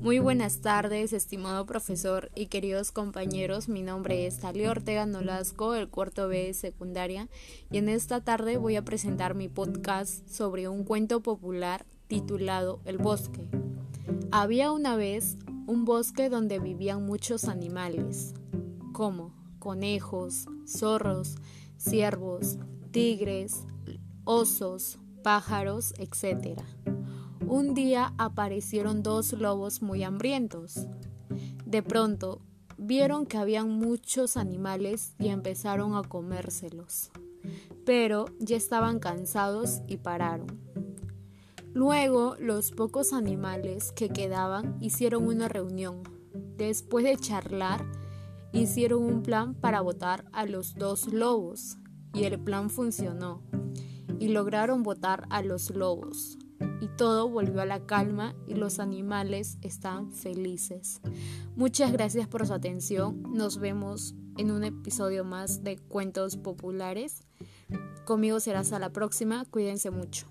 Muy buenas tardes, estimado profesor y queridos compañeros. Mi nombre es Talia Ortega Nolasco, el cuarto B de secundaria, y en esta tarde voy a presentar mi podcast sobre un cuento popular titulado El bosque. Había una vez un bosque donde vivían muchos animales, como conejos, zorros, ciervos, tigres, osos, pájaros, etc. Un día aparecieron dos lobos muy hambrientos. De pronto, vieron que habían muchos animales y empezaron a comérselos. Pero ya estaban cansados y pararon. Luego, los pocos animales que quedaban hicieron una reunión. Después de charlar, hicieron un plan para votar a los dos lobos. Y el plan funcionó. Y lograron votar a los lobos y todo volvió a la calma y los animales están felices. Muchas gracias por su atención. Nos vemos en un episodio más de Cuentos Populares. Conmigo será hasta la próxima. Cuídense mucho.